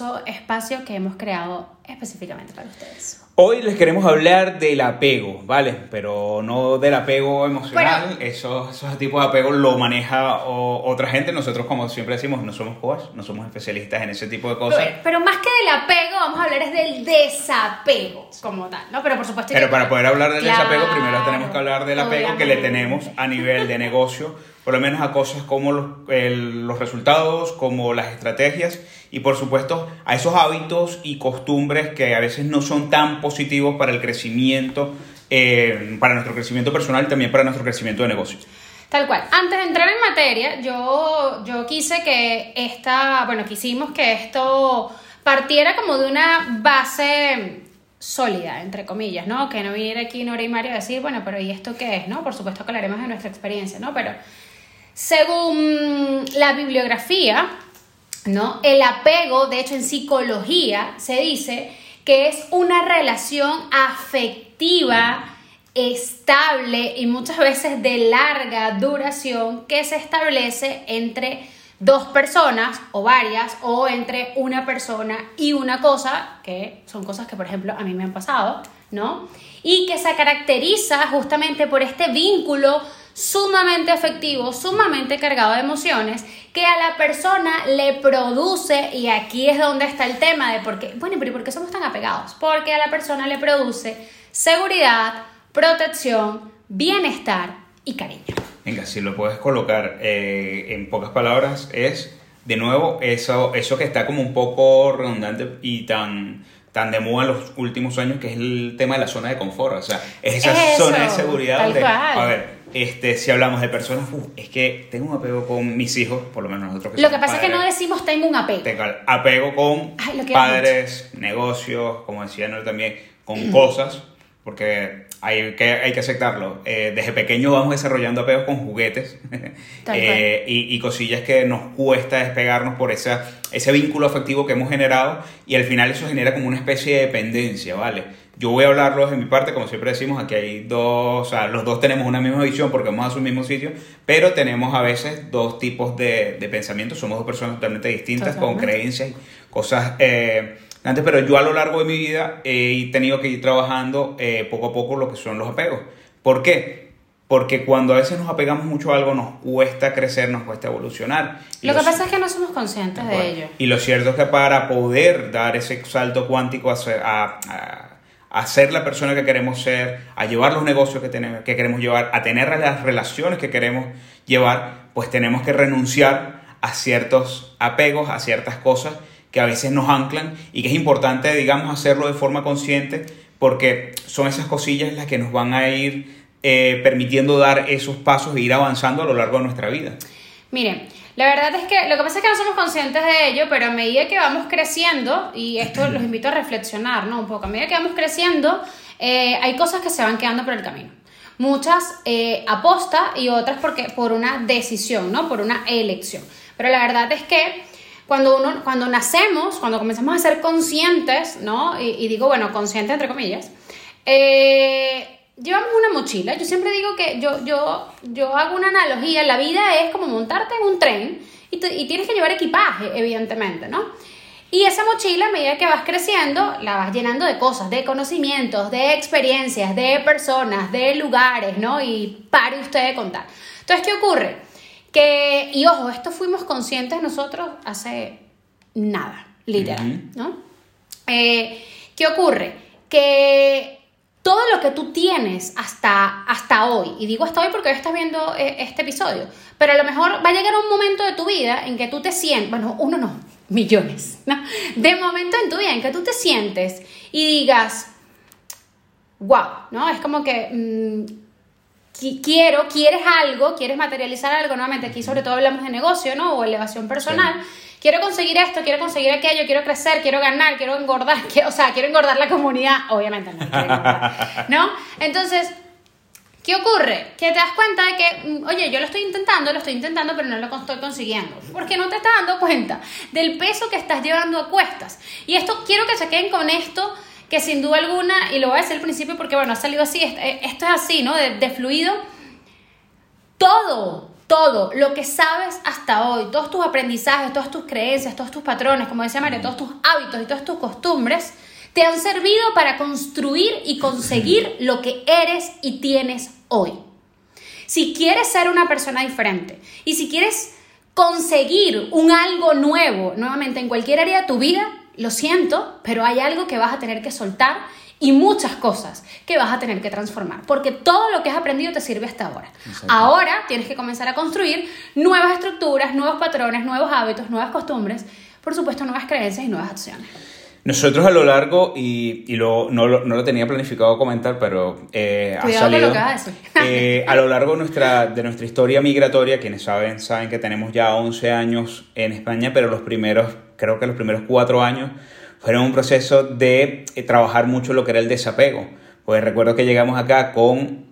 maravilloso espacio que hemos creado específicamente para ustedes. Hoy les queremos hablar del apego, ¿vale? Pero no del apego emocional. Eso, esos tipos de apego lo maneja otra gente. Nosotros, como siempre decimos, no somos coach, no somos especialistas en ese tipo de cosas. Pero, pero, más que del apego, vamos a hablar es del desapego como tal, ¿no? Pero por supuesto... Pero para poder hablar del desapego, primero tenemos que hablar del apego que le tenemos a nivel de negocio por lo menos a cosas como los, los, resultados, como las estrategias y por supuesto a esos hábitos y costumbres que a veces no son tan positivos para el crecimiento, eh, para nuestro crecimiento personal y también para nuestro crecimiento de negocio. Tal cual. Antes de entrar en materia, yo, yo quise que esta, bueno, quisimos que esto partiera como de una base sólida, entre comillas, ¿no? Que no viniera aquí Nora y Mario a decir, bueno, pero ¿y esto qué es, no? Por supuesto que hablaremos de nuestra experiencia, ¿no? Pero según la bibliografía, ¿no? El apego, de hecho en psicología se dice que es una relación afectiva, estable y muchas veces de larga duración que se establece entre dos personas o varias o entre una persona y una cosa, que son cosas que por ejemplo a mí me han pasado, ¿no? Y que se caracteriza justamente por este vínculo sumamente afectivo, sumamente cargado de emociones, que a la persona le produce, y aquí es donde está el tema de por qué, bueno, pero ¿por qué somos tan apegados? Porque a la persona le produce seguridad, protección, bienestar y cariño. Venga, si lo puedes colocar eh, en pocas palabras, es de nuevo eso, eso que está como un poco redundante y tan tan de moda en los últimos años, que es el tema de la zona de confort. O sea, es esa zona de seguridad a ver, este, si hablamos de personas, es que tengo un apego con mis hijos, por lo menos nosotros que Lo que pasa es que no decimos tengo un apego. Tengo apego con padres, negocios, como decía Noel también, con cosas, porque hay que, hay que aceptarlo. Eh, desde pequeño vamos desarrollando apegos con juguetes eh, y, y, cosillas que nos cuesta despegarnos por esa, ese vínculo afectivo que hemos generado y al final eso genera como una especie de dependencia, ¿vale? Yo voy a hablarlo de mi parte, como siempre decimos, aquí hay dos, o sea, los dos tenemos una misma visión porque vamos a su mismo sitio, pero tenemos a veces dos tipos de, de pensamientos, somos dos personas totalmente distintas, con creencias y cosas eh, antes, pero yo a lo largo de mi vida he tenido que ir trabajando eh, poco a poco lo que son los apegos. ¿Por qué? Porque cuando a veces nos apegamos mucho a algo nos cuesta crecer, nos cuesta evolucionar. lo, que pasa es que no somos conscientes de ello. Y lo cierto es que para poder dar ese salto cuántico a, a a ser la persona que queremos ser, a llevar los negocios que, tenemos, que queremos llevar, a tener las relaciones que queremos llevar, pues tenemos que renunciar a ciertos apegos, a ciertas cosas que a veces nos anclan y que es importante, digamos, hacerlo de forma consciente porque son esas cosillas las que nos van a ir eh, permitiendo dar esos pasos e ir avanzando a lo largo de nuestra vida. Miren, la verdad es que lo que pasa es que no somos conscientes de ello, pero a medida que vamos creciendo, y esto los invito a reflexionar, ¿no? Un poco, a medida que vamos creciendo, eh, hay cosas que se van quedando por el camino. Muchas eh, aposta y otras porque, por una decisión, ¿no? Por una elección. Pero la verdad es que cuando, uno, cuando nacemos, cuando comenzamos a ser conscientes, ¿no? Y, y digo, bueno, consciente entre comillas, eh, llevamos una mochila. Yo siempre digo que yo, yo, yo hago una analogía. La vida es como montarte en un tren y, y tienes que llevar equipaje, evidentemente, ¿no? Y esa mochila, a medida que vas creciendo, la vas llenando de cosas, de conocimientos, de experiencias, de personas, de lugares, ¿no? Y pare usted de contar. Entonces, ¿qué ocurre? Que, y ojo, esto fuimos conscientes nosotros hace nada, literal, ¿no? Eh, ¿Qué ocurre? Que todo lo que tú tienes hasta, hasta hoy, y digo hasta hoy porque hoy estás viendo eh, este episodio, pero a lo mejor va a llegar un momento de tu vida en que tú te sientes, bueno, uno no, millones, ¿no? De momento en tu vida en que tú te sientes y digas, wow, ¿no? Es como que mm, quiero, quieres algo, quieres materializar algo, nuevamente aquí sobre todo hablamos de negocio, ¿no? O elevación personal quiero conseguir esto, quiero conseguir aquello, quiero crecer, quiero ganar, quiero engordar, o sea, quiero engordar la comunidad, obviamente no, ¿no? Entonces, ¿qué ocurre? Que te das cuenta de que, mm, oye, yo lo estoy intentando, lo estoy intentando, pero no lo estoy consiguiendo, porque no te estás dando cuenta del peso que estás llevando a cuestas. Y esto, quiero que se queden con esto, que sin duda alguna, y lo voy a decir al principio porque, bueno, ha salido así, esto es así, ¿no? de fluido. Todo, todo lo que sabes hasta hoy, todos tus aprendizajes, todas tus creencias, todos tus patrones, como decía Mario, todos tus hábitos y todas tus costumbres, te han servido para construir y conseguir lo que eres y tienes hoy. Si quieres ser una persona diferente y si quieres conseguir un algo nuevo, nuevamente en cualquier área de tu vida, lo siento, pero hay algo que vas a tener que soltar y muchas cosas que vas a tener que transformar, porque todo lo que has aprendido te sirve hasta ahora. Ahora tienes que comenzar a construir nuevas estructuras, nuevos patrones, nuevos hábitos, nuevas costumbres, por supuesto nuevas creencias y nuevas acciones. Nosotros a lo largo, y, y lo, no, lo, no, lo, tenía planificado comentar, pero eh, ha salido. Lo eh, a lo largo de nuestra, de nuestra historia migratoria, quienes saben, saben que tenemos ya 11 años en España, pero los primeros, creo que los primeros 4 años fueron un proceso de eh, trabajar mucho lo que era el desapego. Pues recuerdo que llegamos acá con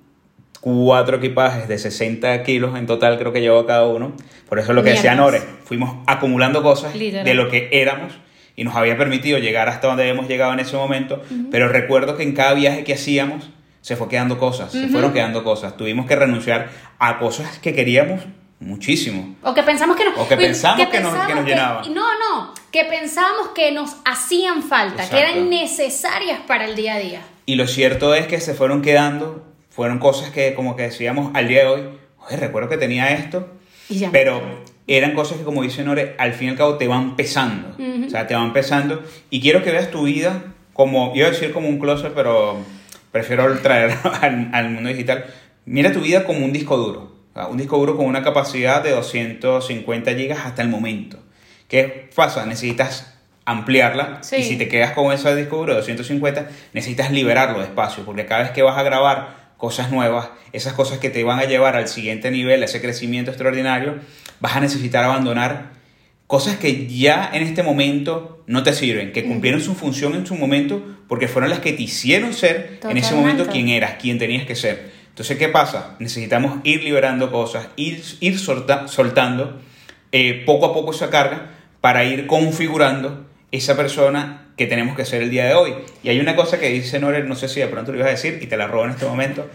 cuatro equipajes de 60 kilos en total, creo que llevó cada uno. Por eso lo que decía Nore, fuimos acumulando cosas de lo que éramos y nos había permitido llegar hasta donde hemos llegado en ese momento, pero recuerdo que en cada viaje que hacíamos se fue quedando cosas, se fueron quedando cosas, tuvimos que renunciar a cosas que queríamos muchísimo. O que pensamos que, o que pensamos que, nos, que nos llenaban. No, no, que pensábamos que nos hacían falta, que eran necesarias para el día a día. Y lo cierto es que se fueron quedando, fueron cosas que como que decíamos al día de hoy, oye, recuerdo que tenía esto, pero eran cosas que, como dice Nore, al fin y al cabo te van pesando. O sea, te van pesando. Y quiero que veas tu vida como, iba a decir como un closet, pero prefiero traer al, al, mundo digital. Mira tu vida como un disco duro. Un disco duro con una capacidad de 250 gigas hasta el momento. ¿Qué pasa? Necesitas ampliarla y si te quedas con ese disco duro de 250 necesitas liberarlo de espacio porque cada vez que vas a grabar cosas nuevas, esas cosas que te van a llevar al siguiente nivel, a ese crecimiento extraordinario, vas a necesitar abandonar cosas que ya en este momento no te sirven, que cumplieron su función en su momento porque fueron las que te hicieron ser en ese momento quien eras, quien tenías que ser. Entonces, ¿qué pasa? Necesitamos ir liberando cosas, ir, ir soltando eh, poco a poco esa carga para ir configurando esa persona que tenemos que ser el día de hoy. Y hay una cosa que dice Norel, no sé si de pronto lo ibas a decir y te la robo en este momento.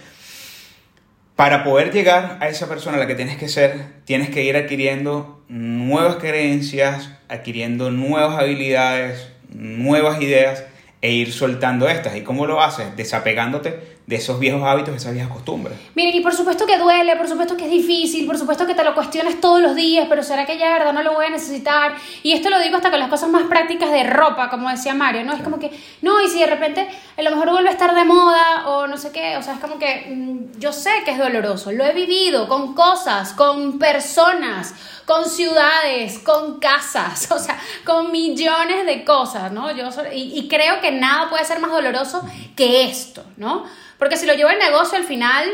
Para poder llegar a esa persona a la que tienes que ser, tienes que ir adquiriendo nuevas creencias, adquiriendo nuevas habilidades, nuevas ideas e ir soltando estas. ¿Y cómo lo haces? Desapegándote de esos viejos hábitos, esas viejas costumbres. Miren, y por supuesto que duele, por supuesto que es difícil, por supuesto que te lo cuestiones todos los días, pero ¿será que ya verdad no lo voy a necesitar? Y esto lo digo hasta con las cosas más prácticas de ropa, como decía Mario, ¿no? Es como que, no, y si de repente a lo mejor vuelve a estar de moda o no sé qué, o sea, es como que mm, yo sé que es doloroso, lo he vivido con cosas, con personas, con ciudades, con casas, o sea, con millones de cosas, ¿no? Yo y creo que nada puede ser más doloroso que esto, ¿no? Porque si lo llevo el negocio, al final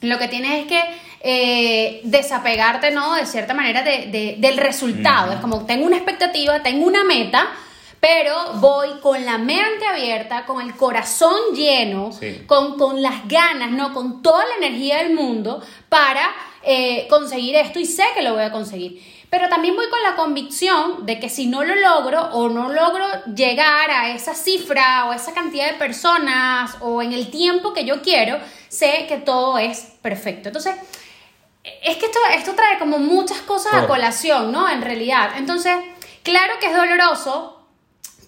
lo que tienes es que eh, desapegarte, ¿no? De cierta manera de, del resultado. Es como, tengo una expectativa, tengo una meta, pero voy con la mente abierta, con el corazón lleno, con, con, las ganas, ¿no? Con toda la energía del mundo para eh, conseguir esto y sé que lo voy a conseguir. Pero también voy con la convicción de que si no lo logro o no logro llegar a esa cifra o esa cantidad de personas o en el tiempo que yo quiero, sé que todo es perfecto. Entonces, es que esto, esto trae como muchas cosas a colación, ¿no? En realidad. Entonces, claro que es doloroso,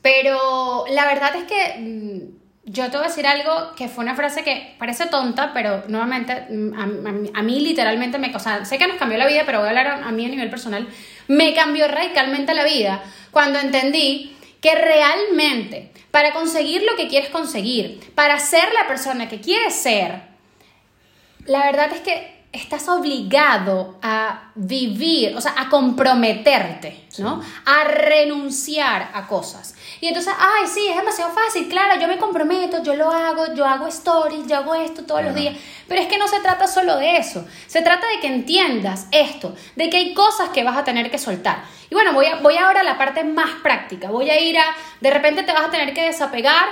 pero la verdad es que mm, yo te voy a decir algo que fue una frase que parece tonta, pero nuevamente mm, a, mí literalmente me... O sea, sé que nos cambió la vida, pero voy a hablar a, mí a nivel personal. Me cambió radicalmente la vida cuando entendí que realmente para conseguir lo que quieres conseguir, para ser la persona que quieres ser, la verdad es que estás obligado a vivir, o sea, a comprometerte, ¿no? A renunciar a cosas. Y entonces, ay, sí, es demasiado fácil, claro, yo me comprometo, yo lo hago, yo hago stories, yo hago esto todos los días. Pero es que no se trata solo de eso, se trata de que entiendas esto, de que hay cosas que vas a tener que soltar. Y bueno, voy, a, voy ahora a la parte más práctica, voy a ir a, de repente te vas a tener que desapegar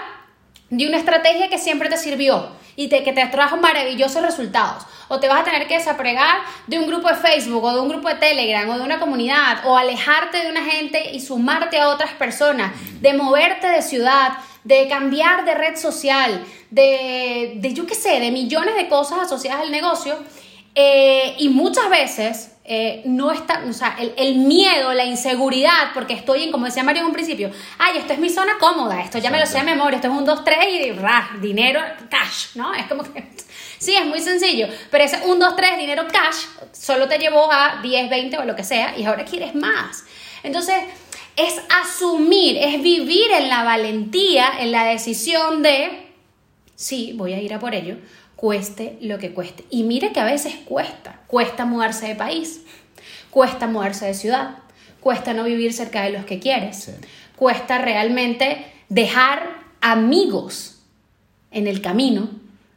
de una estrategia que siempre te sirvió y que te trajo maravillosos resultados. O te vas a tener que desapregar de un grupo de Facebook o de un grupo de Telegram o de una comunidad o alejarte de una gente y sumarte a otras personas, de moverte de ciudad, de cambiar de red social, de, de yo qué sé, de millones de cosas asociadas al negocio. Eh, y muchas veces eh, no está, o sea, el, miedo, la inseguridad, porque estoy en, como decía Mario en un principio, ay, esto es mi zona cómoda, esto ya me lo sé de memoria, esto es un 2, 3 y ra, dinero, cash, ¿no? Es como que, sí, es muy sencillo, pero ese 1, 2, 3, dinero cash, solo te llevó a 10, 20 o lo que sea, y ahora quieres más. Entonces, es asumir, es vivir en la valentía, en la decisión de, sí, voy a ir a por ello, cueste lo que cueste. Y mire que a veces cuesta. Cuesta mudarse de país, cuesta mudarse de ciudad, cuesta no vivir cerca de los que quieres, cuesta realmente dejar amigos en el camino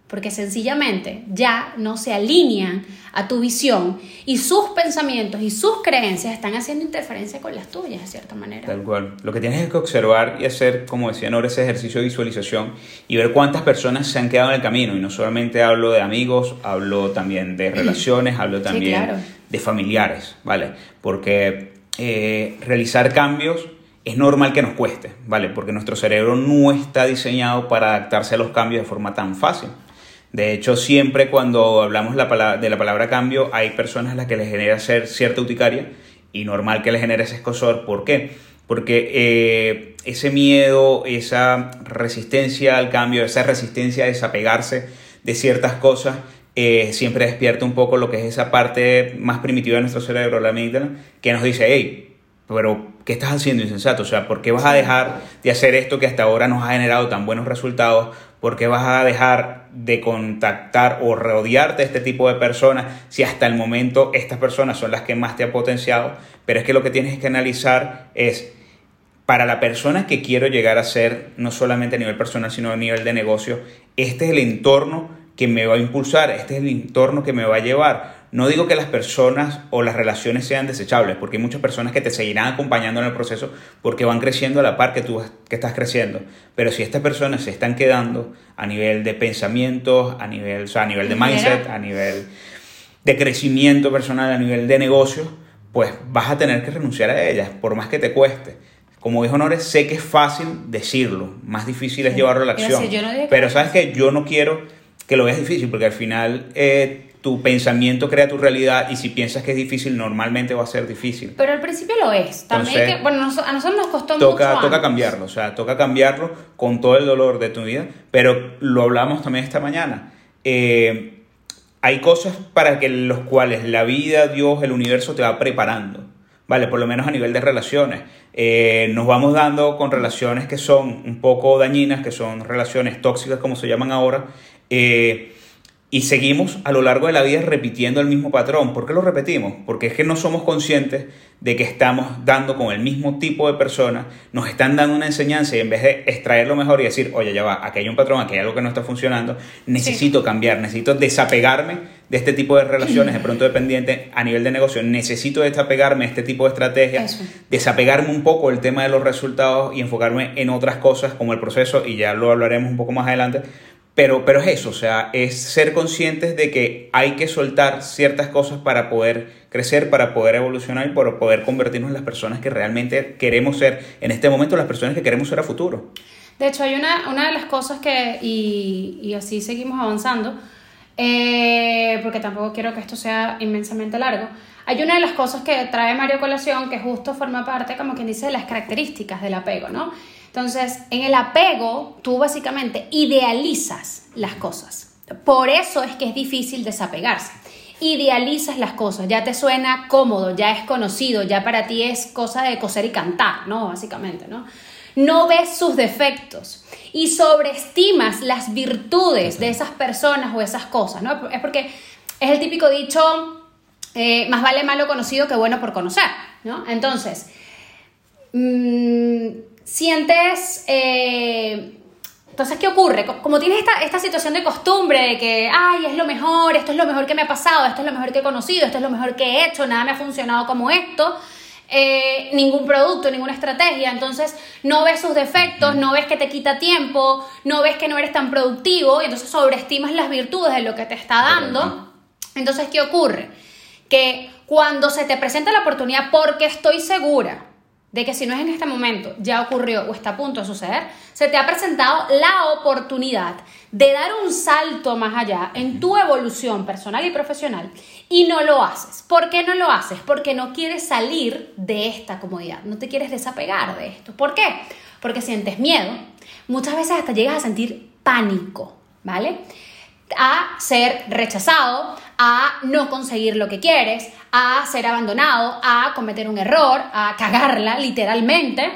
porque sencillamente ya no se alinean a tu visión y sus pensamientos y sus creencias están haciendo interferencia con las tuyas de cierta manera. Tal cual. Lo que tienes es que observar y hacer, como decían ahora, ese ejercicio de visualización y ver cuántas personas se han quedado en el camino. Y no solamente hablo de amigos, hablo también de relaciones, hablo también de familiares, ¿vale? Porque eh, realizar cambios es normal que nos cueste, ¿vale? Porque nuestro cerebro no está diseñado para adaptarse a los cambios de forma tan fácil. De hecho, siempre cuando hablamos de la palabra cambio, hay personas a las que les genera ser cierta uticaria y normal que les genere ese escosor. ¿Por qué? Porque eh, ese miedo, esa resistencia al cambio, esa resistencia a desapegarse de ciertas cosas, eh, siempre despierta un poco lo que es esa parte más primitiva de nuestro cerebro, la amígdala, que nos dice, hey, pero ¿qué estás haciendo insensato? O sea, ¿por qué vas a dejar de hacer esto que hasta ahora nos ha generado tan buenos resultados? ¿Por qué vas a dejar de contactar o rodearte de este tipo de personas si hasta el momento estas personas son las que más te han potenciado? Pero es que lo que tienes que analizar es, para la persona que quiero llegar a ser, no solamente a nivel personal, sino a nivel de negocio, este es el entorno que me va a impulsar, este es el entorno que me va a llevar no digo que las personas o las relaciones sean desechables, porque hay muchas personas que te seguirán acompañando en el proceso porque van creciendo a la par que tú que estás creciendo. Pero si estas personas se están quedando a nivel de pensamientos, a nivel, o sea, a nivel de mindset, a nivel de crecimiento personal, a nivel de negocio, pues vas a tener que renunciar a ellas, por más que te cueste. Como dijo Honores, sé que es fácil decirlo, más difícil es llevarlo a la acción. Pero sabes que yo no quiero que lo veas difícil, porque al final eh, tu pensamiento crea tu realidad y si piensas que es difícil, normalmente va a ser difícil. Pero al principio lo es. También bueno, a nosotros nos costó toca, mucho. Toca cambiarlo, o sea, toca cambiarlo con todo el dolor de tu vida, pero lo hablamos también esta mañana. Eh, hay cosas para que los cuales la vida, Dios, el universo te va preparando, ¿vale? Por lo menos a nivel de relaciones. Eh, nos vamos dando con relaciones que son un poco dañinas, que son relaciones tóxicas, como se llaman ahora. Eh, y seguimos a lo largo de la vida repitiendo el mismo patrón. ¿Por qué lo repetimos? Porque es que no somos conscientes de que estamos dando con el mismo tipo de personas, nos están dando una enseñanza y en vez de extraer lo mejor y decir, oye, ya va, aquí hay un patrón, aquí hay algo que no está funcionando, necesito cambiar, necesito desapegarme de este tipo de relaciones de pronto dependiente a nivel de negocio, necesito desapegarme de este tipo de estrategias, desapegarme un poco del tema de los resultados y enfocarme en otras cosas como el proceso, y ya lo hablaremos un poco más adelante, pero, pero es eso, o sea, es ser conscientes de que hay que soltar ciertas cosas para poder crecer, para poder evolucionar y para poder convertirnos en las personas que realmente queremos ser en este momento, las personas que queremos ser a futuro. De hecho, hay una, una de las cosas que, y, y así seguimos avanzando, eh, porque tampoco quiero que esto sea inmensamente largo, hay una de las cosas que trae Mario Colación que justo forma parte, como quien dice, de las características del apego, ¿no? Entonces, en el apego, tú básicamente idealizas las cosas. Por eso es que es difícil desapegarse. Idealizas las cosas, ya te suena cómodo, ya es conocido, ya para ti es cosa de coser y cantar, ¿no? Básicamente, ¿no? No ves sus defectos y sobreestimas las virtudes de esas personas o esas cosas, ¿no? Es porque es el típico dicho, eh, más vale malo conocido que bueno por conocer, ¿no? Entonces, mmm, sientes... Eh, entonces, ¿qué ocurre? Como tienes esta, esta situación de costumbre de que, ay, es lo mejor, esto es lo mejor que me ha pasado, esto es lo mejor que he conocido, esto es lo mejor que he hecho, nada me ha funcionado como esto, eh, ningún producto, ninguna estrategia, entonces no ves sus defectos, no ves que te quita tiempo, no ves que no eres tan productivo, y entonces sobreestimas las virtudes de lo que te está dando. Entonces, ¿qué ocurre? Que cuando se te presenta la oportunidad, porque estoy segura de que si no es en este momento, ya ocurrió o está a punto de suceder, se te ha presentado la oportunidad de dar un salto más allá en tu evolución personal y profesional y no lo haces. ¿Por qué no lo haces? Porque no quieres salir de esta comodidad, no te quieres desapegar de esto. ¿Por qué? Porque sientes miedo, muchas veces hasta llegas a sentir pánico, ¿vale? A ser rechazado, a no conseguir lo que quieres, a ser abandonado, a cometer un error, a cagarla literalmente,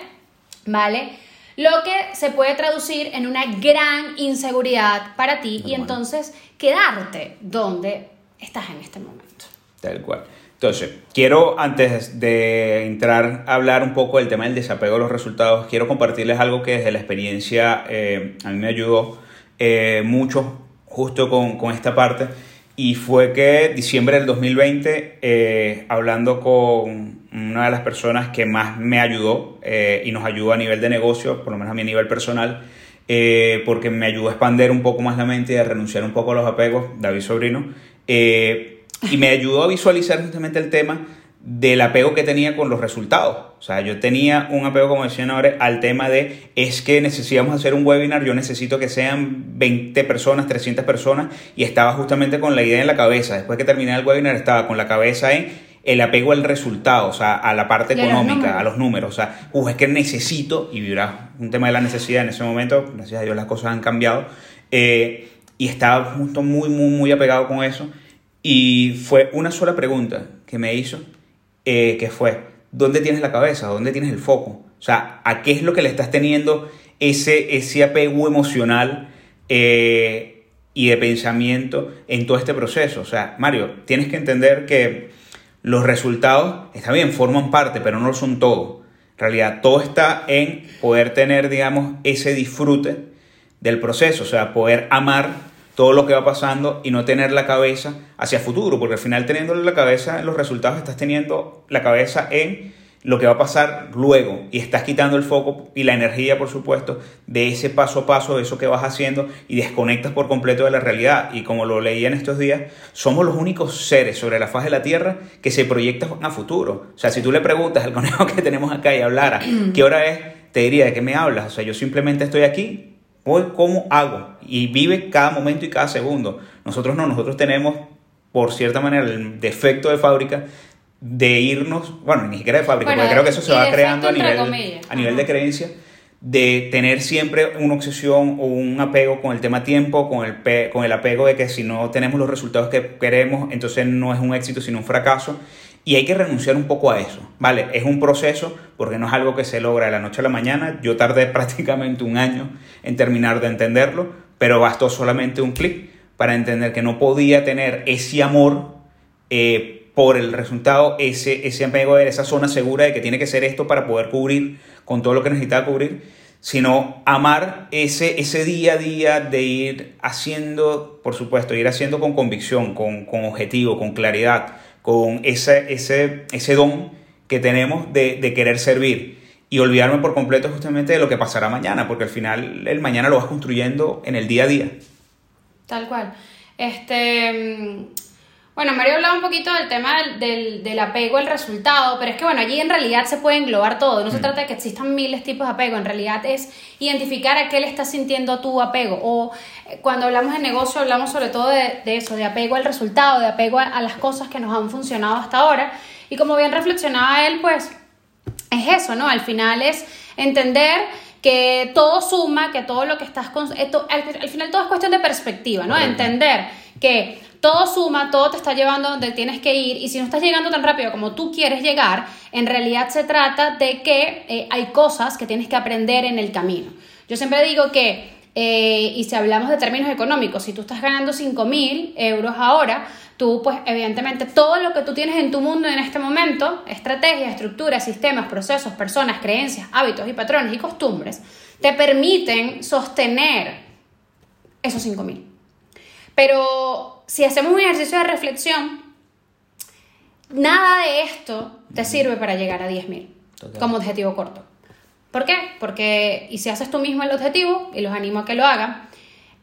¿vale? Lo que se puede traducir en una gran inseguridad para ti y entonces quedarte donde estás en este momento. Tal cual. Entonces, quiero antes de entrar a hablar un poco del tema del desapego de los resultados, quiero compartirles algo que desde la experiencia eh, a mí me ayudó eh, mucho justo con, con esta parte y fue que diciembre del 2020, eh, hablando con una de las personas que más me ayudó eh, y nos ayudó a nivel de negocio, por lo menos a mi nivel personal, eh, porque me ayudó a expandir un poco más la mente y a renunciar un poco a los apegos, David Sobrino, y me ayudó a visualizar justamente el tema del apego que tenía con los resultados. O sea, yo tenía un apego, como decían ahora, al tema de es que necesitamos hacer un webinar, yo necesito que sean 20 personas, 300 personas, y estaba justamente con la idea en la cabeza. Después que terminé el webinar, estaba con la cabeza en el apego al resultado, o sea, a la parte económica, a los números. O sea, es que necesito, y vibra un tema de la necesidad en ese momento, gracias a Dios las cosas han cambiado, eh, y estaba justo muy, muy, muy apegado con eso. Y fue una sola pregunta que me hizo eh, que fue, ¿dónde tienes la cabeza? ¿Dónde tienes el foco? O sea, ¿a qué es lo que le estás teniendo ese, ese apego emocional eh, y de pensamiento en todo este proceso? O sea, Mario, tienes que entender que los resultados, está bien, forman parte, pero no lo son todo. En realidad, todo está en poder tener, digamos, ese disfrute del proceso, o sea, poder amar todo lo que va pasando y no tener la cabeza hacia futuro, porque al final teniendo la cabeza en los resultados estás teniendo la cabeza en lo que va a pasar luego y estás quitando el foco y la energía, por supuesto, de ese paso a paso, de eso que vas haciendo y desconectas por completo de la realidad. Y como lo leía en estos días, somos los únicos seres sobre la faz de la Tierra que se proyectan a futuro. O sea, si tú le preguntas al conejo que tenemos acá y hablara, ¿qué hora es? Te diría, ¿de qué me hablas? O sea, yo simplemente estoy aquí Voy cómo hago y vive cada momento y cada segundo. Nosotros no, nosotros tenemos, por cierta manera, el defecto de fábrica de irnos, bueno, ni siquiera de fábrica, porque creo que eso se va creando a nivel, a nivel de creencia, de tener siempre una obsesión o un apego con el tema tiempo, con el, con el apego de que si no tenemos los resultados que queremos, entonces no es un éxito, sino un fracaso. Y hay que renunciar un poco a eso, ¿vale? Es un proceso porque no es algo que se logra de la noche a la mañana. Yo tardé prácticamente un año en terminar de entenderlo, pero bastó solamente un clic para entender que no podía tener ese amor eh, por el resultado, ese, ese apego, esa zona segura de que tiene que ser esto para poder cubrir con todo lo que necesitaba cubrir, sino amar ese, ese día a día de ir haciendo, por supuesto, ir haciendo con convicción, con, con objetivo, con claridad con ese, ese, ese don que tenemos de, de, querer servir y olvidarme por completo justamente de lo que pasará mañana, porque al final el mañana lo vas construyendo en el día a día. Tal cual. Este, mm, bueno, Mario hablaba un poquito del tema del, del, apego al resultado, pero es que bueno, allí en realidad se puede englobar todo. No se mm. trata de que existan miles de tipos de apego, en realidad es identificar a qué le estás sintiendo tu apego. O eh, cuando hablamos de negocio, hablamos sobre todo de, de eso, de apego al resultado, de apego a, a, las cosas que nos han funcionado hasta ahora. Y como bien reflexionaba él, pues es eso, ¿no? Al final es entender que todo suma, que todo lo que estás... Con, esto, al, al, final todo es cuestión de perspectiva, ¿no? Entender que todo suma, todo te está llevando donde tienes que ir y si no estás llegando tan rápido como tú quieres llegar, en realidad se trata de que eh, hay cosas que tienes que aprender en el camino. Yo siempre digo que, eh, y si hablamos de términos económicos, si tú estás ganando 5 mil euros ahora, tú pues evidentemente todo lo que tú tienes en tu mundo en este momento, estrategias, estructuras, sistemas, procesos, personas, creencias, hábitos y patrones y costumbres, te permiten sostener esos 5 mil. Pero si hacemos un ejercicio de reflexión, nada de esto te sirve para llegar a 10.000 como objetivo corto. ¿Por qué? Porque, y si haces tú mismo el objetivo, y los animo a que lo hagan,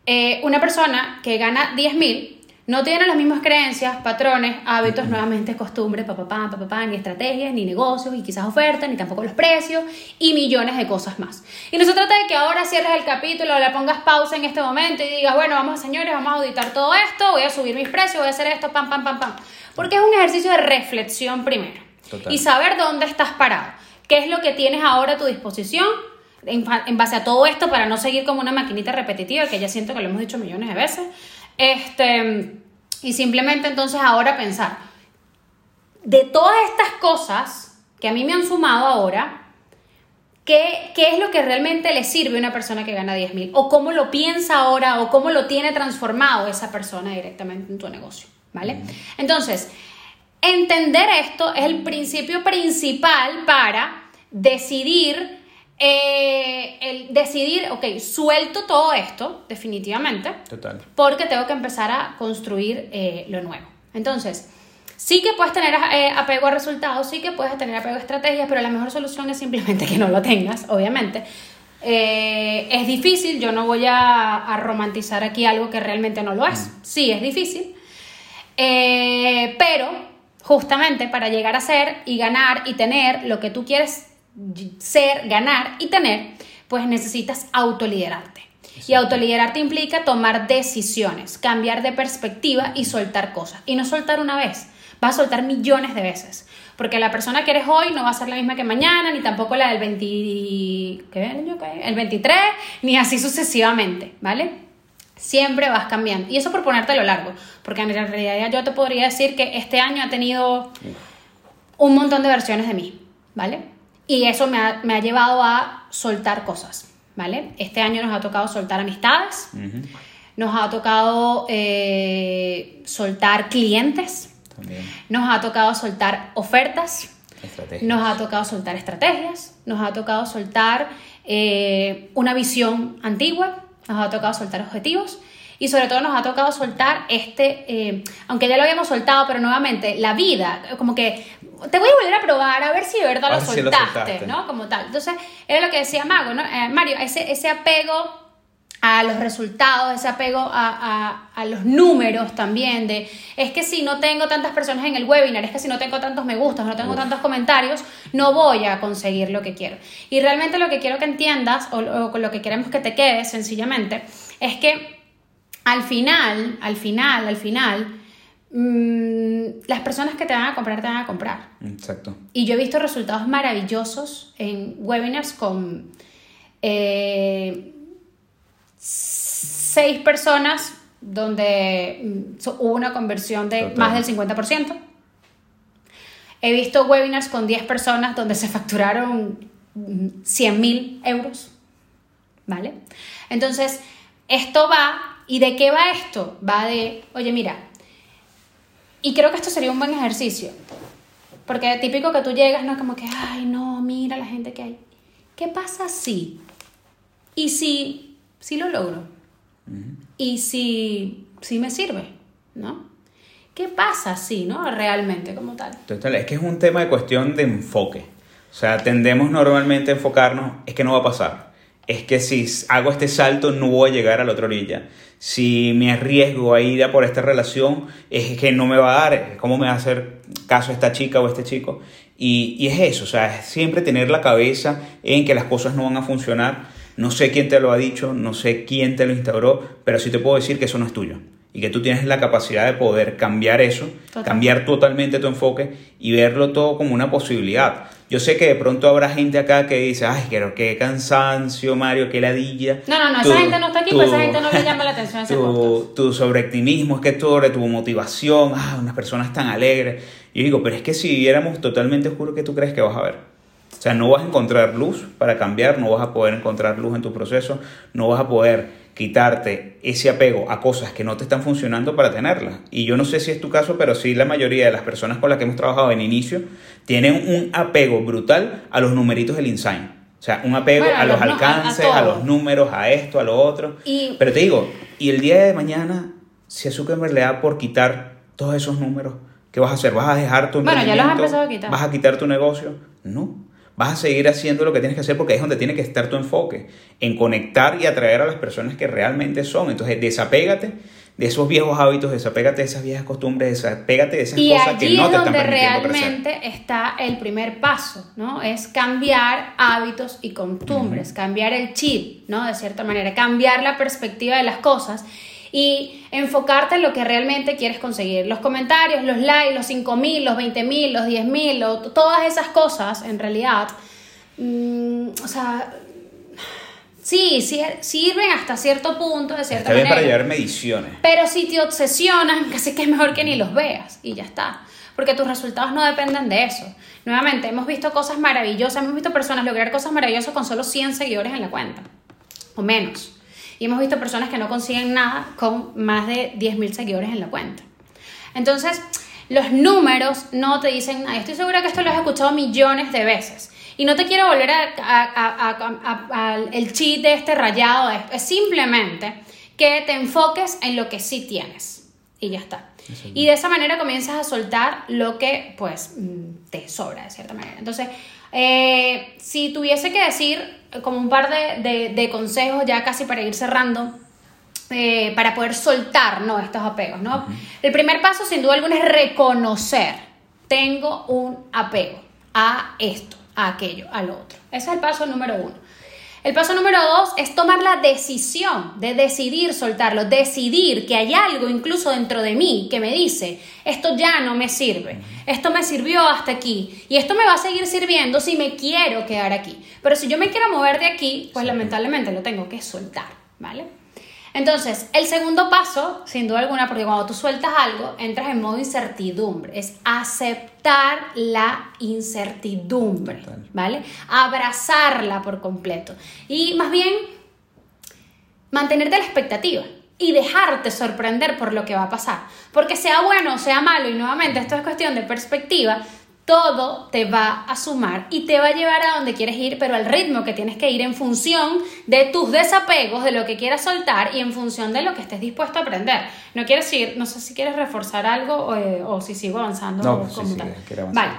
eh, una persona que gana 10.000 no tienen las mismas creencias, patrones, hábitos, nuevamente costumbres, papá, papá, papá, ni estrategias, ni negocios, y quizás ofertas, ni tampoco los precios, y millones de cosas más. Y no se trata de que ahora cierres el capítulo, le pongas pausa en este momento y digas, bueno, vamos señores, vamos a auditar todo esto, voy a subir mis precios, voy a hacer esto, pam, pam, pam, pam. Porque es un ejercicio de reflexión primero. Y saber dónde estás parado. ¿Qué es lo que tienes ahora a tu disposición? En, en base a todo esto, para no seguir como una maquinita repetitiva, que ya siento que lo hemos dicho millones de veces este, y simplemente entonces ahora pensar, de todas estas cosas que a mí me han sumado ahora, ¿qué, qué es lo que realmente le sirve a una persona que gana 10 mil? O cómo lo piensa ahora o cómo lo tiene transformado esa persona directamente en tu negocio, ¿vale? Entonces, entender esto es el principio principal para decidir eh, el decidir, ok, suelto todo esto, definitivamente. Total. Porque tengo que empezar a construir eh, lo nuevo. Entonces, sí que puedes tener eh, apego a resultados, sí que puedes tener apego a estrategias, pero la mejor solución es simplemente que no lo tengas, obviamente. es difícil, yo no voy a, a, romantizar aquí algo que realmente no lo es. Mm. Sí, es difícil. pero justamente para llegar a ser y ganar y tener lo que tú quieres ser, ganar y tener, pues necesitas autoliderarte. Y autoliderarte implica tomar decisiones, cambiar de perspectiva y soltar cosas. Y no soltar una vez, vas a soltar millones de veces. Porque la persona que eres hoy no va a ser la misma que mañana, ni tampoco la del 20, El 23, ni así sucesivamente, ¿vale? Siempre vas cambiando. Y eso por ponerte a lo largo. Porque en realidad yo te podría decir que este año ha tenido un montón de versiones de mí, ¿vale? Y eso me ha, me ha, llevado a soltar cosas, ¿vale? Este año nos ha tocado soltar amistades, nos ha tocado eh, soltar clientes, nos ha tocado soltar ofertas, nos ha tocado soltar estrategias, nos ha tocado soltar eh, una visión antigua, nos ha tocado soltar objetivos y sobre todo nos ha tocado soltar este, eh, aunque ya lo habíamos soltado, pero nuevamente la vida, como que te voy a volver a probar a ver si de verdad lo soltaste, ¿no? Como tal. Entonces, era lo que decía Mago, ¿no? Eh, Mario, ese, ese apego a los resultados, ese apego a, a, a, los números también, de es que si no tengo tantas personas en el webinar, es que si no tengo tantos me gustas, no tengo tantos comentarios, no voy a conseguir lo que quiero. Y realmente lo que quiero que entiendas, o, o con lo que queremos que te quedes sencillamente, es que al final, al final, al final, mmm, las personas que te van a comprar, te van a comprar. Exacto. Y yo he visto resultados maravillosos en webinars con eh, seis personas donde mm, hubo una conversión de Total. más del 50%. He visto webinars con 10 personas donde se facturaron 100 mm, mil euros. ¿Vale? Entonces, esto va ¿Y de qué va esto? Va de, oye, mira, y creo que esto sería un buen ejercicio, porque típico que tú llegas, no es como que, ay, no, mira la gente que hay. ¿Qué pasa si? ¿Y si, si lo logro? ¿Y si, si me sirve? ¿No? ¿Qué pasa si, no? Realmente, como tal. Total, es que es un tema de cuestión de enfoque. O sea, tendemos normalmente a enfocarnos, es que no va a pasar. Es que si hago este salto no voy a llegar a la otra orilla si me arriesgo a ir a por esta relación, es que no me va a dar, ¿cómo me va a hacer caso esta chica o este chico? Y, y es eso, o sea, es siempre tener la cabeza en que las cosas no van a funcionar. No sé quién te lo ha dicho, no sé quién te lo instauró, pero sí te puedo decir que eso no es tuyo y que tú tienes la capacidad de poder cambiar eso, cambiar totalmente tu enfoque y verlo todo como una posibilidad. Yo sé que de pronto habrá gente acá que dice, ay, pero qué cansancio, Mario, qué ladilla. No, no, no, esa gente no está aquí, pues esa gente no le llama la atención a ese tu, tu sobreoptimismo, es que todo tu motivación, ah, unas personas tan alegres. Y yo digo, pero es que si viéramos totalmente oscuro, ¿qué tú crees que vas a ver? O sea, no vas a encontrar luz para cambiar, no vas a poder encontrar luz en tu proceso, no vas a poder quitarte ese apego a cosas que no te están funcionando para tenerlas. Y yo no sé si es tu caso, pero sí la mayoría de las personas con las que hemos trabajado en inicio tienen un apego brutal a los numeritos del Insign. O sea, un apego bueno, a, los, los alcances, a, a, a, los números, a esto, a lo otro. Y... Pero te digo, y el día de mañana, si a Zuckerberg le da por quitar todos esos números, ¿qué vas a hacer? ¿Vas a dejar tu Bueno, ya los has empezado a quitar. ¿Vas a quitar tu negocio? No vas a seguir haciendo lo que tienes que hacer porque ahí es donde tiene que estar tu enfoque, en conectar y atraer a las personas que realmente son. Entonces, desapégate de esos viejos hábitos, desapégate de esas viejas costumbres, desapégate de esas cosas que no te están donde realmente está el primer paso, ¿no? Es cambiar hábitos y costumbres, cambiar el chip, ¿no? De cierta manera, cambiar la perspectiva de las cosas y enfocarte en lo que realmente quieres conseguir. Los comentarios, los likes, los 5.000, los 20.000, los 10.000, todas esas cosas, en realidad, mm, o sea, Sí, sirven hasta cierto punto, de cierta está bien para llevar mediciones. Pero si te obsesionan, casi que es mejor que ni los veas y ya está. Porque tus resultados no dependen de eso. Nuevamente, hemos visto cosas maravillosas, hemos visto personas lograr cosas maravillosas con solo 100 seguidores en la cuenta, o menos. Y hemos visto personas que no consiguen nada con más de 10.000 seguidores en la cuenta. Entonces, los números no te dicen nada. Estoy segura que esto lo has escuchado millones de veces. Y no te quiero volver al el cheat de este rayado, es simplemente que te enfoques en lo que sí tienes y ya está. Y de esa manera comienzas a soltar lo que pues mm, te sobra de cierta manera. Entonces, eh, si tuviese que decir como un par de, consejos ya casi para ir cerrando, eh, para poder soltar ¿no? estos apegos. ¿no? El primer paso sin duda alguna es reconocer, tengo un apego a esto a aquello, al otro. Ese es el paso número uno. El paso número dos es tomar la decisión de decidir soltarlo, decidir que hay algo incluso dentro de mí que me dice, esto ya no me sirve, esto me sirvió hasta aquí y esto me va a seguir sirviendo si me quiero quedar aquí. Pero si yo me quiero mover de aquí, pues lamentablemente lo tengo que soltar, ¿vale? Entonces, el segundo paso, sin duda alguna, porque cuando tú sueltas algo, entras en modo incertidumbre, es aceptar la incertidumbre, ¿vale? Abrazarla por completo. Y más bien, mantenerte la expectativa y dejarte sorprender por lo que va a pasar. Porque sea bueno o sea malo, y nuevamente esto es cuestión de perspectiva, todo te va a sumar y te va a llevar a donde quieres ir, pero al ritmo que tienes que ir en función de tus desapegos, de lo que quieras soltar y en función de lo que estés dispuesto a aprender. No quiero decir, no sé si quieres reforzar algo o, eh, si sigo avanzando. No, pues como tal. Vale.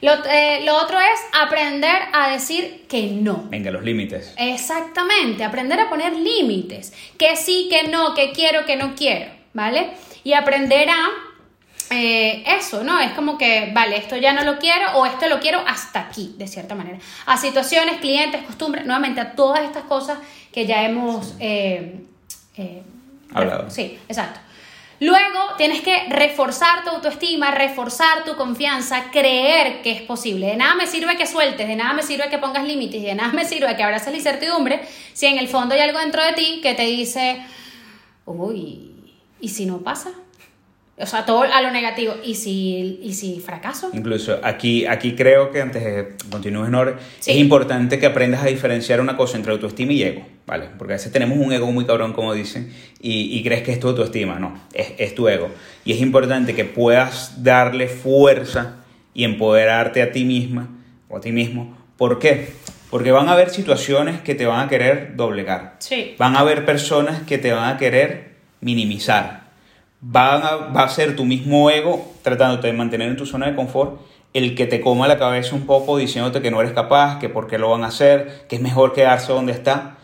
Lo, eh, lo, otro es aprender a decir que no. Venga, los límites. Exactamente, aprender a poner límites. Que sí, que no, que quiero, que no quiero, ¿vale? Y aprender a eh, eso, ¿no? Es como que, vale, esto ya no lo quiero o esto lo quiero hasta aquí, de cierta manera. A situaciones, clientes, costumbres, nuevamente a todas estas cosas que ya hemos eh, eh, hablado. Sí, exacto. Luego tienes que reforzar tu autoestima, reforzar tu confianza, creer que es posible. De nada me sirve que sueltes, de nada me sirve que pongas límites, de nada me sirve que abraces la incertidumbre si en el fondo hay algo dentro de ti que te dice, uy, ¿y si no pasa? O sea, todo a lo negativo. ¿Y si, y si fracaso? Incluso aquí, aquí creo que antes de continuar, Nor, es importante que aprendas a diferenciar una cosa entre autoestima y ego, ¿vale? Porque a veces tenemos un ego muy cabrón, como dicen, y, y crees que es tu autoestima. No, es, es tu ego. Y es importante que puedas darle fuerza y empoderarte a ti misma o a ti mismo. ¿Por qué? Porque van a haber situaciones que te van a querer doblegar. Sí. Van a haber personas que te van a querer minimizar va a, ser tu mismo ego tratándote de mantener en tu zona de confort el que te coma la cabeza un poco diciéndote que no eres capaz, que por qué lo van a hacer, que es mejor quedarse donde está.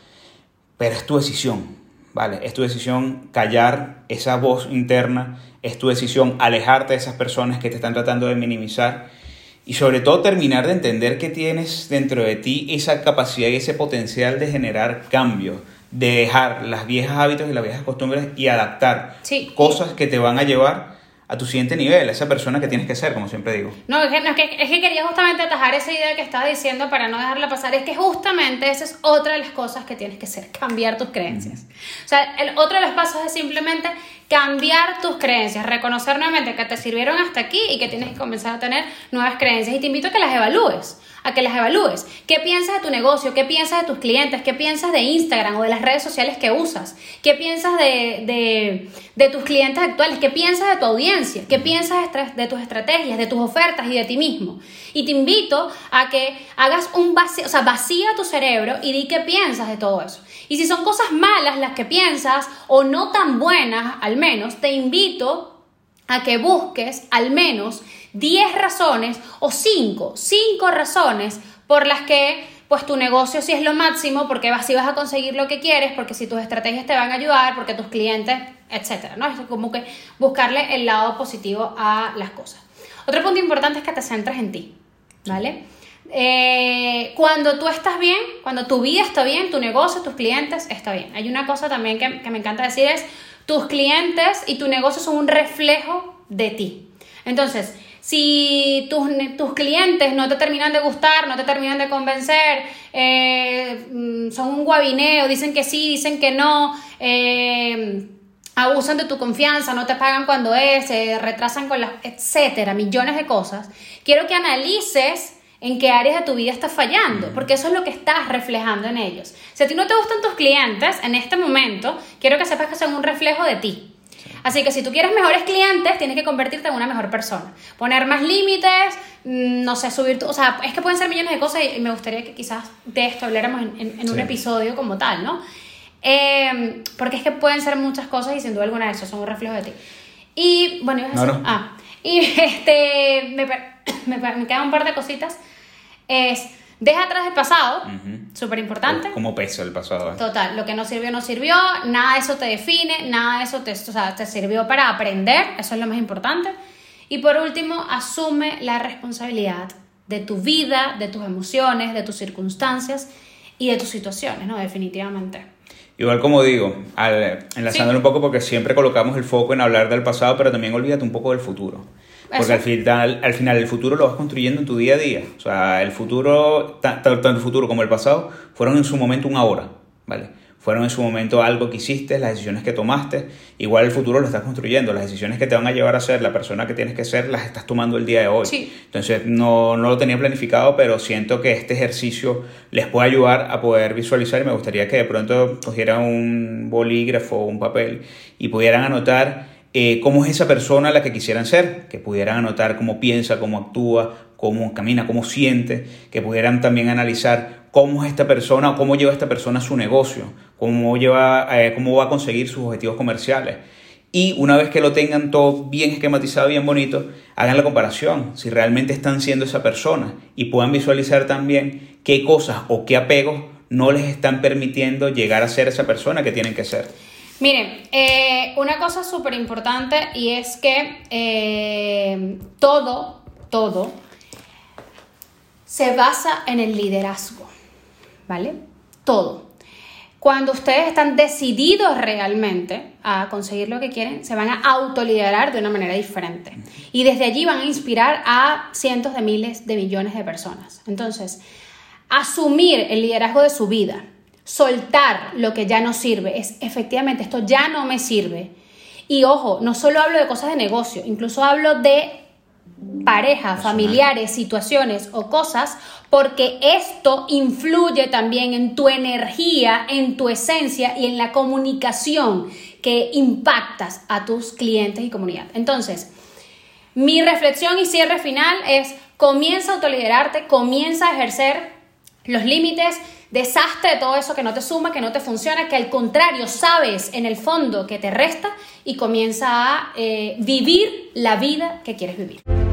Pero es tu decisión, ¿vale? Es tu decisión callar esa voz interna, es tu decisión alejarte de esas personas que te están tratando de minimizar y sobre todo terminar de entender que tienes dentro de ti esa capacidad y ese potencial de generar cambios de dejar las viejas hábitos y las viejas costumbres y adaptar cosas que te van a llevar a tu siguiente nivel, a esa persona que tienes que ser, como siempre digo. No, es que, es que, quería justamente atajar esa idea que estaba diciendo para no dejarla pasar. Es que justamente esa es otra de las cosas que tienes que hacer, cambiar tus creencias. O sea, el otro de los pasos es simplemente cambiar tus creencias, reconocer nuevamente que te sirvieron hasta aquí y que tienes que comenzar a tener nuevas creencias. Y te invito a que las evalúes a que las evalúes. ¿Qué piensas de tu negocio? ¿Qué piensas de tus clientes? ¿Qué piensas de Instagram o de las redes sociales que usas? ¿Qué piensas de, tus clientes actuales? ¿Qué piensas de tu audiencia? ¿Qué piensas de, tus estrategias, de tus ofertas y de ti mismo? Y te invito a que hagas un vacío, o sea, vacía tu cerebro y di qué piensas de todo eso. Y si son cosas malas las que piensas o no tan buenas, al menos, te invito a que busques al menos 10 razones o 5, 5 razones por las que pues tu negocio sí es lo máximo, porque así vas a conseguir lo que quieres, porque si tus estrategias te van a ayudar, porque tus clientes, etcétera, ¿no? Es como que buscarle el lado positivo a las cosas. Otro punto importante es que te centres en ti, ¿vale? Eh, cuando tú estás bien, cuando tu vida está bien, tu negocio, tus clientes está bien. Hay una cosa también que, que me encanta decir es, tus clientes y tu negocio son un reflejo de ti. Entonces, si tus, tus, clientes no te terminan de gustar, no te terminan de convencer, eh, mm, son un guabineo, dicen que sí, dicen que no, eh, abusan de tu confianza, no te pagan cuando es, se retrasan con las, etcétera, millones de cosas, quiero que analices en qué áreas de tu vida estás fallando, porque eso es lo que estás reflejando en ellos. Si a ti no te gustan tus clientes en este momento, quiero que sepas que son un reflejo de ti. Así que si tú quieres mejores clientes, tienes que convertirte en una mejor persona. Poner más límites, mm, no sé, subir... Tu, o sea, es que pueden ser millones de cosas y me gustaría que quizás de esto habláramos en, un episodio como tal, ¿no? Em, porque es que pueden ser muchas cosas y sin duda alguna eso son un reflejo de ti. Y bueno, ibas a decir... Ah, y este, me, me, me quedan un par de cositas. Es Deja atrás el pasado, súper importante. Como peso el pasado. ¿eh? Total, lo que no sirvió, no sirvió, nada de eso te define, nada de eso te, o sea, te sirvió para aprender, eso es lo más importante. Y por último, asume la responsabilidad de tu vida, de tus emociones, de tus circunstancias y de tus situaciones, ¿no? Definitivamente. Igual como digo, enlazándolo un poco porque siempre colocamos el foco en hablar del pasado, pero también olvídate un poco del futuro. Porque al final, al final el futuro lo vas construyendo en tu día a día. O sea, el futuro, tanto el futuro como el pasado, fueron en su momento una hora, ¿vale? Fueron en su momento algo que hiciste, las decisiones que tomaste. Igual el futuro lo estás construyendo. Las decisiones que te van a llevar a ser la persona que tienes que ser, las estás tomando el día de hoy. Entonces, no, no lo tenía planificado, pero siento que este ejercicio les puede ayudar a poder visualizar y me gustaría que de pronto cogieran un bolígrafo o un papel y pudieran anotar eh, cómo es esa persona la que quisieran ser, que pudieran anotar cómo piensa, cómo actúa, cómo camina, cómo siente, que pudieran también analizar cómo es esta persona o cómo lleva esta persona su negocio, cómo, lleva, eh, cómo va a conseguir sus objetivos comerciales. Y una vez que lo tengan todo bien esquematizado, bien bonito, hagan la comparación, si realmente están siendo esa persona. Y puedan visualizar también qué cosas o qué apegos no les están permitiendo llegar a ser esa persona que tienen que ser. Miren, eh, una cosa súper importante y es que eh, todo, todo se basa en el liderazgo, ¿vale? Todo. Cuando ustedes están decididos realmente a conseguir lo que quieren, se van a autoliderar de una manera diferente. Y desde allí van a inspirar a cientos de miles de millones de personas. Entonces, asumir el liderazgo de su vida, soltar lo que ya no sirve, es efectivamente esto ya no me sirve. Y ojo, no solo hablo de cosas de negocio, incluso hablo de parejas, familiares, situaciones o cosas, porque esto influye también en tu energía, en tu esencia y en la comunicación que impactas a tus clientes y comunidad. Entonces, mi reflexión y cierre final es, comienza a autoliderarte, comienza a ejercer los límites, Deshazte de todo eso que no te suma, que no te funciona, que al contrario sabes en el fondo que te resta y comienza a eh, vivir la vida que quieres vivir.